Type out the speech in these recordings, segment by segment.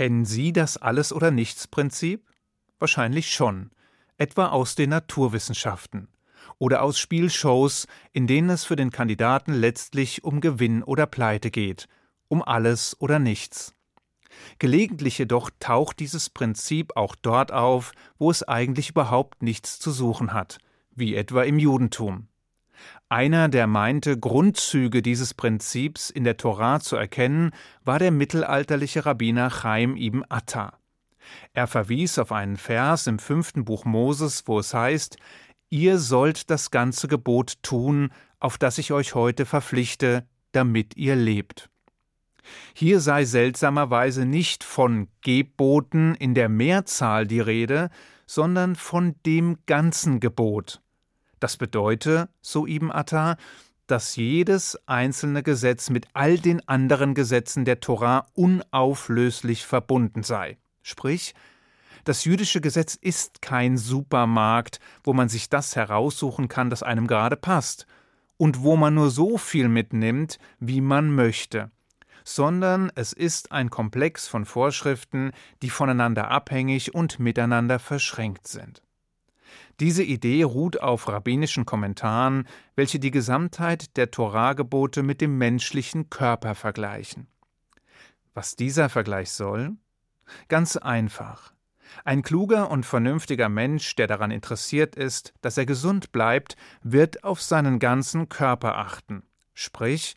Kennen Sie das Alles- oder Nichts-Prinzip? Wahrscheinlich schon, etwa aus den Naturwissenschaften oder aus Spielshows, in denen es für den Kandidaten letztlich um Gewinn oder Pleite geht, um alles oder nichts. Gelegentlich jedoch taucht dieses Prinzip auch dort auf, wo es eigentlich überhaupt nichts zu suchen hat, wie etwa im Judentum. Einer, der meinte, Grundzüge dieses Prinzips in der Torah zu erkennen, war der mittelalterliche Rabbiner Chaim ibn Atta. Er verwies auf einen Vers im fünften Buch Moses, wo es heißt: Ihr sollt das ganze Gebot tun, auf das ich euch heute verpflichte, damit ihr lebt. Hier sei seltsamerweise nicht von Geboten in der Mehrzahl die Rede, sondern von dem ganzen Gebot. Das bedeutet, so Ibn Atta, dass jedes einzelne Gesetz mit all den anderen Gesetzen der Torah unauflöslich verbunden sei. Sprich, das jüdische Gesetz ist kein Supermarkt, wo man sich das heraussuchen kann, das einem gerade passt, und wo man nur so viel mitnimmt, wie man möchte sondern es ist ein Komplex von Vorschriften, die voneinander abhängig und miteinander verschränkt sind. Diese Idee ruht auf rabbinischen Kommentaren, welche die Gesamtheit der Torahgebote mit dem menschlichen Körper vergleichen. Was dieser Vergleich soll? Ganz einfach. Ein kluger und vernünftiger Mensch, der daran interessiert ist, dass er gesund bleibt, wird auf seinen ganzen Körper achten. Sprich,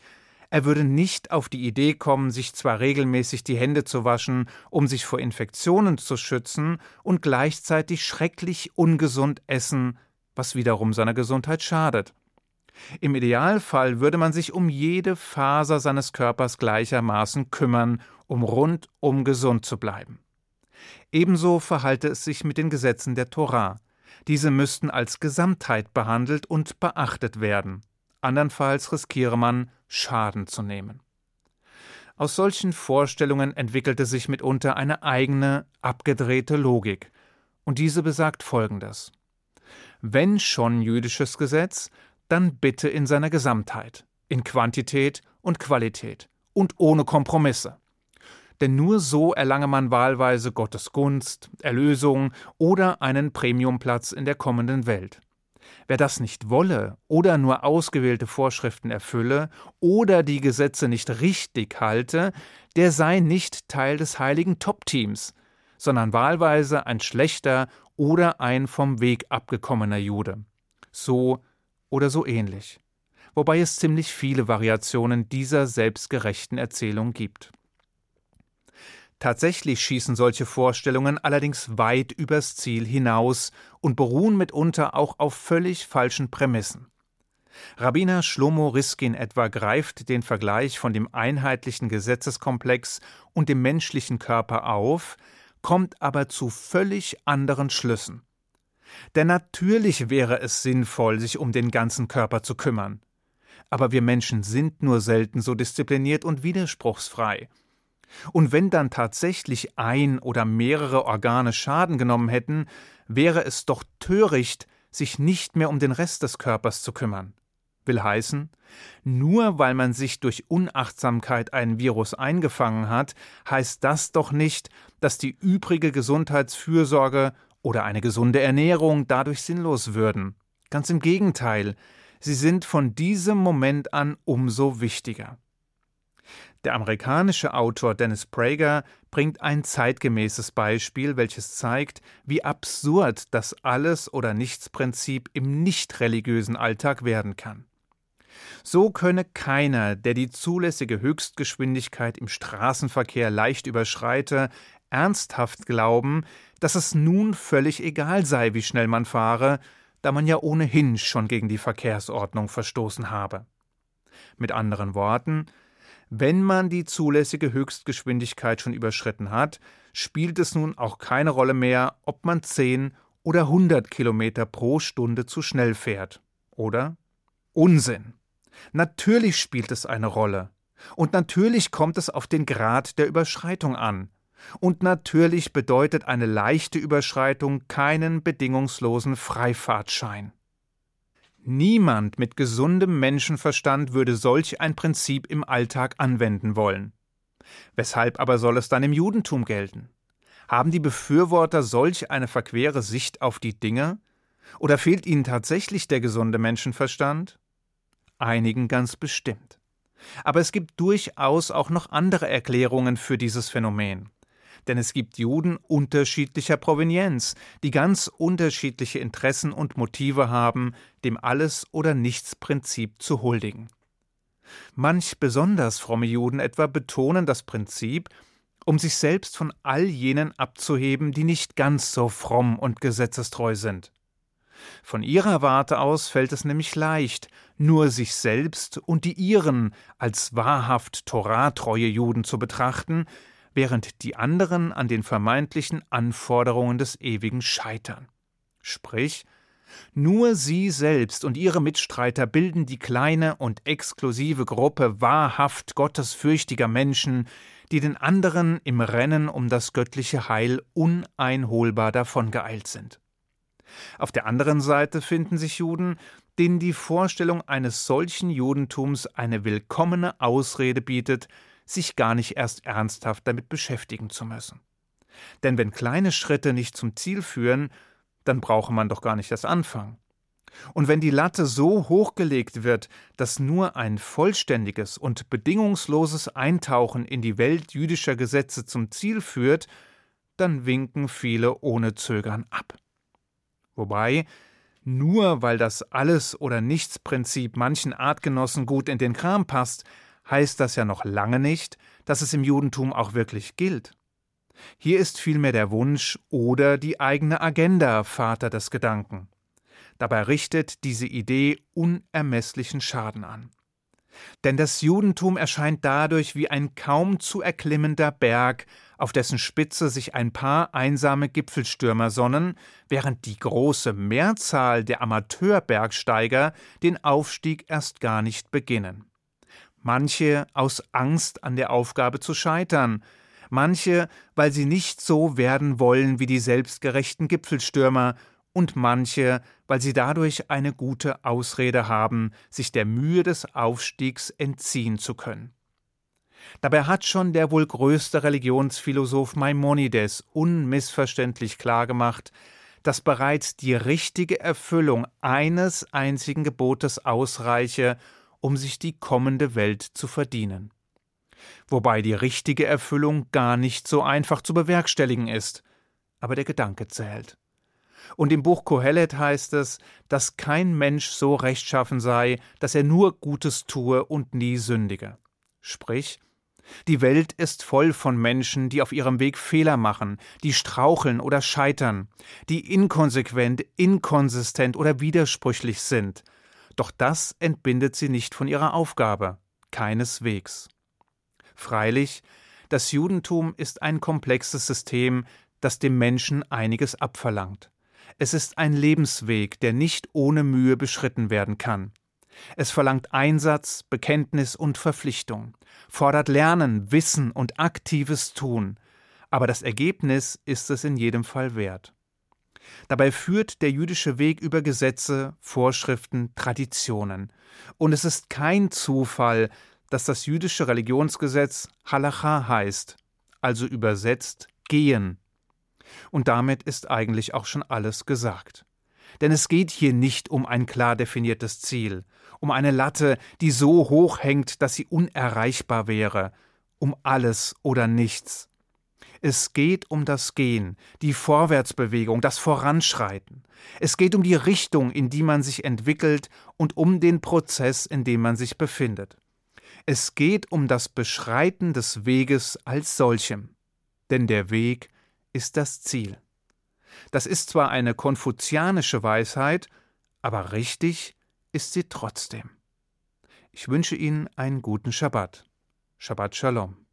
er würde nicht auf die Idee kommen, sich zwar regelmäßig die Hände zu waschen, um sich vor Infektionen zu schützen, und gleichzeitig schrecklich ungesund essen, was wiederum seiner Gesundheit schadet. Im Idealfall würde man sich um jede Faser seines Körpers gleichermaßen kümmern, um rundum gesund zu bleiben. Ebenso verhalte es sich mit den Gesetzen der Torah. Diese müssten als Gesamtheit behandelt und beachtet werden andernfalls riskiere man, Schaden zu nehmen. Aus solchen Vorstellungen entwickelte sich mitunter eine eigene, abgedrehte Logik, und diese besagt Folgendes Wenn schon jüdisches Gesetz, dann bitte in seiner Gesamtheit, in Quantität und Qualität und ohne Kompromisse. Denn nur so erlange man wahlweise Gottes Gunst, Erlösung oder einen Premiumplatz in der kommenden Welt. Wer das nicht wolle oder nur ausgewählte Vorschriften erfülle oder die Gesetze nicht richtig halte, der sei nicht Teil des heiligen Top-Teams, sondern wahlweise ein schlechter oder ein vom Weg abgekommener Jude. So oder so ähnlich. Wobei es ziemlich viele Variationen dieser selbstgerechten Erzählung gibt. Tatsächlich schießen solche Vorstellungen allerdings weit übers Ziel hinaus und beruhen mitunter auch auf völlig falschen Prämissen. Rabbiner Shlomo Riskin etwa greift den Vergleich von dem einheitlichen Gesetzeskomplex und dem menschlichen Körper auf, kommt aber zu völlig anderen Schlüssen. Denn natürlich wäre es sinnvoll, sich um den ganzen Körper zu kümmern. Aber wir Menschen sind nur selten so diszipliniert und widerspruchsfrei. Und wenn dann tatsächlich ein oder mehrere Organe Schaden genommen hätten, wäre es doch töricht, sich nicht mehr um den Rest des Körpers zu kümmern. Will heißen, nur weil man sich durch Unachtsamkeit einen Virus eingefangen hat, heißt das doch nicht, dass die übrige Gesundheitsfürsorge oder eine gesunde Ernährung dadurch sinnlos würden. Ganz im Gegenteil, sie sind von diesem Moment an umso wichtiger. Der amerikanische Autor Dennis Prager bringt ein zeitgemäßes Beispiel, welches zeigt, wie absurd das Alles- oder Nichts-Prinzip im nicht religiösen Alltag werden kann. So könne keiner, der die zulässige Höchstgeschwindigkeit im Straßenverkehr leicht überschreite, ernsthaft glauben, dass es nun völlig egal sei, wie schnell man fahre, da man ja ohnehin schon gegen die Verkehrsordnung verstoßen habe. Mit anderen Worten, wenn man die zulässige Höchstgeschwindigkeit schon überschritten hat, spielt es nun auch keine Rolle mehr, ob man 10 oder 100 Kilometer pro Stunde zu schnell fährt. Oder? Unsinn. Natürlich spielt es eine Rolle. Und natürlich kommt es auf den Grad der Überschreitung an. Und natürlich bedeutet eine leichte Überschreitung keinen bedingungslosen Freifahrtschein. Niemand mit gesundem Menschenverstand würde solch ein Prinzip im Alltag anwenden wollen. Weshalb aber soll es dann im Judentum gelten? Haben die Befürworter solch eine verquere Sicht auf die Dinge? Oder fehlt ihnen tatsächlich der gesunde Menschenverstand? Einigen ganz bestimmt. Aber es gibt durchaus auch noch andere Erklärungen für dieses Phänomen. Denn es gibt Juden unterschiedlicher Provenienz, die ganz unterschiedliche Interessen und Motive haben, dem Alles- oder Nichts-Prinzip zu huldigen. Manch besonders fromme Juden etwa betonen das Prinzip, um sich selbst von all jenen abzuheben, die nicht ganz so fromm und gesetzestreu sind. Von ihrer Warte aus fällt es nämlich leicht, nur sich selbst und die ihren als wahrhaft toratreue Juden zu betrachten, während die anderen an den vermeintlichen Anforderungen des Ewigen scheitern. Sprich, nur sie selbst und ihre Mitstreiter bilden die kleine und exklusive Gruppe wahrhaft gottesfürchtiger Menschen, die den anderen im Rennen um das göttliche Heil uneinholbar davongeeilt sind. Auf der anderen Seite finden sich Juden, denen die Vorstellung eines solchen Judentums eine willkommene Ausrede bietet, sich gar nicht erst ernsthaft damit beschäftigen zu müssen. Denn wenn kleine Schritte nicht zum Ziel führen, dann brauche man doch gar nicht das Anfangen. Und wenn die Latte so hochgelegt wird, dass nur ein vollständiges und bedingungsloses Eintauchen in die Welt jüdischer Gesetze zum Ziel führt, dann winken viele ohne Zögern ab. Wobei, nur weil das Alles- oder Nichts-Prinzip manchen Artgenossen gut in den Kram passt, heißt das ja noch lange nicht, dass es im Judentum auch wirklich gilt. Hier ist vielmehr der Wunsch oder die eigene Agenda Vater des Gedanken. Dabei richtet diese Idee unermesslichen Schaden an. Denn das Judentum erscheint dadurch wie ein kaum zu erklimmender Berg, auf dessen Spitze sich ein paar einsame Gipfelstürmer sonnen, während die große Mehrzahl der Amateurbergsteiger den Aufstieg erst gar nicht beginnen. Manche aus Angst an der Aufgabe zu scheitern, manche, weil sie nicht so werden wollen wie die selbstgerechten Gipfelstürmer, und manche, weil sie dadurch eine gute Ausrede haben, sich der Mühe des Aufstiegs entziehen zu können. Dabei hat schon der wohl größte Religionsphilosoph Maimonides unmissverständlich klargemacht, dass bereits die richtige Erfüllung eines einzigen Gebotes ausreiche, um sich die kommende Welt zu verdienen wobei die richtige Erfüllung gar nicht so einfach zu bewerkstelligen ist, aber der Gedanke zählt. Und im Buch Kohelet heißt es, dass kein Mensch so rechtschaffen sei, dass er nur Gutes tue und nie sündige. Sprich, die Welt ist voll von Menschen, die auf ihrem Weg Fehler machen, die straucheln oder scheitern, die inkonsequent, inkonsistent oder widersprüchlich sind. Doch das entbindet sie nicht von ihrer Aufgabe, keineswegs. Freilich, das Judentum ist ein komplexes System, das dem Menschen einiges abverlangt. Es ist ein Lebensweg, der nicht ohne Mühe beschritten werden kann. Es verlangt Einsatz, Bekenntnis und Verpflichtung, fordert Lernen, Wissen und aktives Tun, aber das Ergebnis ist es in jedem Fall wert. Dabei führt der jüdische Weg über Gesetze, Vorschriften, Traditionen, und es ist kein Zufall, dass das jüdische Religionsgesetz Halacha heißt, also übersetzt gehen. Und damit ist eigentlich auch schon alles gesagt. Denn es geht hier nicht um ein klar definiertes Ziel, um eine Latte, die so hoch hängt, dass sie unerreichbar wäre, um alles oder nichts. Es geht um das Gehen, die Vorwärtsbewegung, das Voranschreiten. Es geht um die Richtung, in die man sich entwickelt und um den Prozess, in dem man sich befindet. Es geht um das Beschreiten des Weges als solchem, denn der Weg ist das Ziel. Das ist zwar eine konfuzianische Weisheit, aber richtig ist sie trotzdem. Ich wünsche Ihnen einen guten Schabbat. Shabbat Shalom.